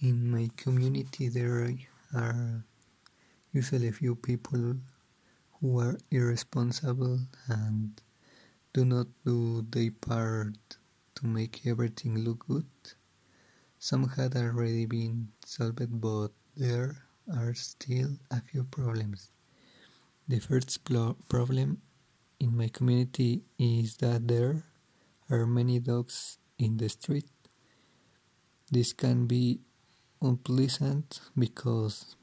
In my community, there are usually a few people who are irresponsible and do not do their part to make everything look good. Some had already been solved, but there are still a few problems. The first problem in my community is that there are many dogs in the street. This can be unpleasant because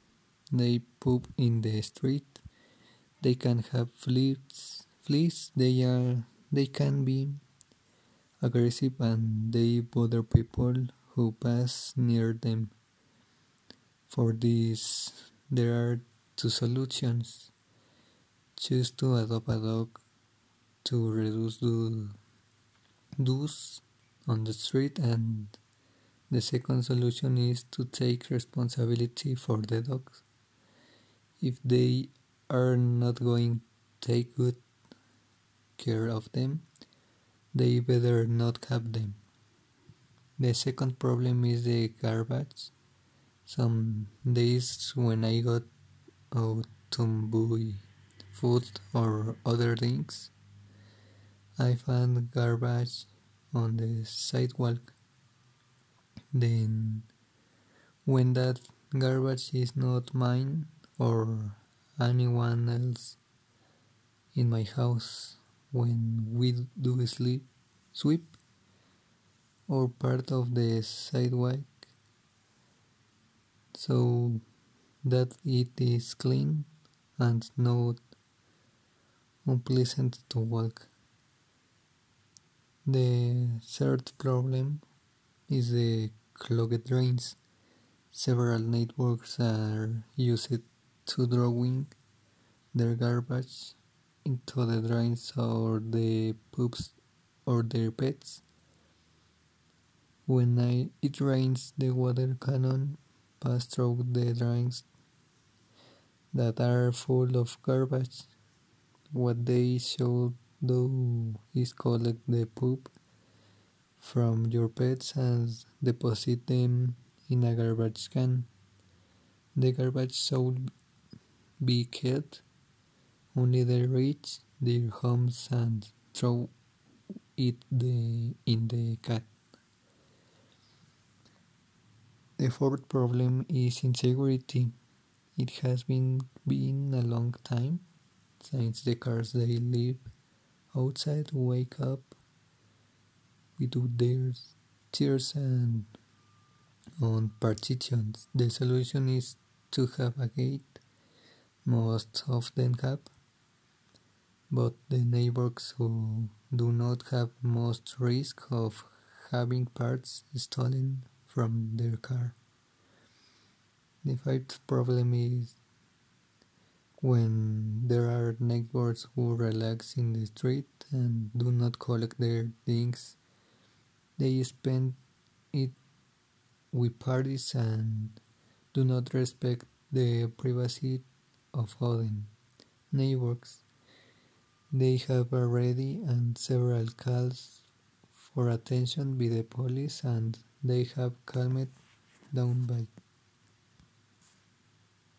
they poop in the street. They can have fleas. Fleas. They are. They can be aggressive and they bother people who pass near them. For this, there are two solutions. Choose to adopt a dog to reduce the those on the street and the second solution is to take responsibility for the dogs. If they are not going to take good care of them, they better not have them. The second problem is the garbage. Some days when I got out to buy food or other things, I found garbage on the sidewalk then when that garbage is not mine or anyone else in my house when we do sleep sweep or part of the sidewalk so that it is clean and not unpleasant to walk. The third problem is the clogged drains. Several networks are used to drawing their garbage into the drains or the poops or their pets. When I, it rains, the water cannon pass through the drains that are full of garbage. What they should do is collect the poop from your pets and deposit them in a garbage can. The garbage should be kept only they reach their homes and throw it the, in the cat. The fourth problem is insecurity. It has been been a long time since the cars they live outside wake up with their tears and on partitions. The solution is to have a gate, most of them have, but the neighbors who do not have most risk of having parts stolen from their car. The fifth problem is when there are neighbors who relax in the street and do not collect their things they spend it with parties and do not respect the privacy of other neighbors. They have already and several calls for attention by the police and they have calmed down by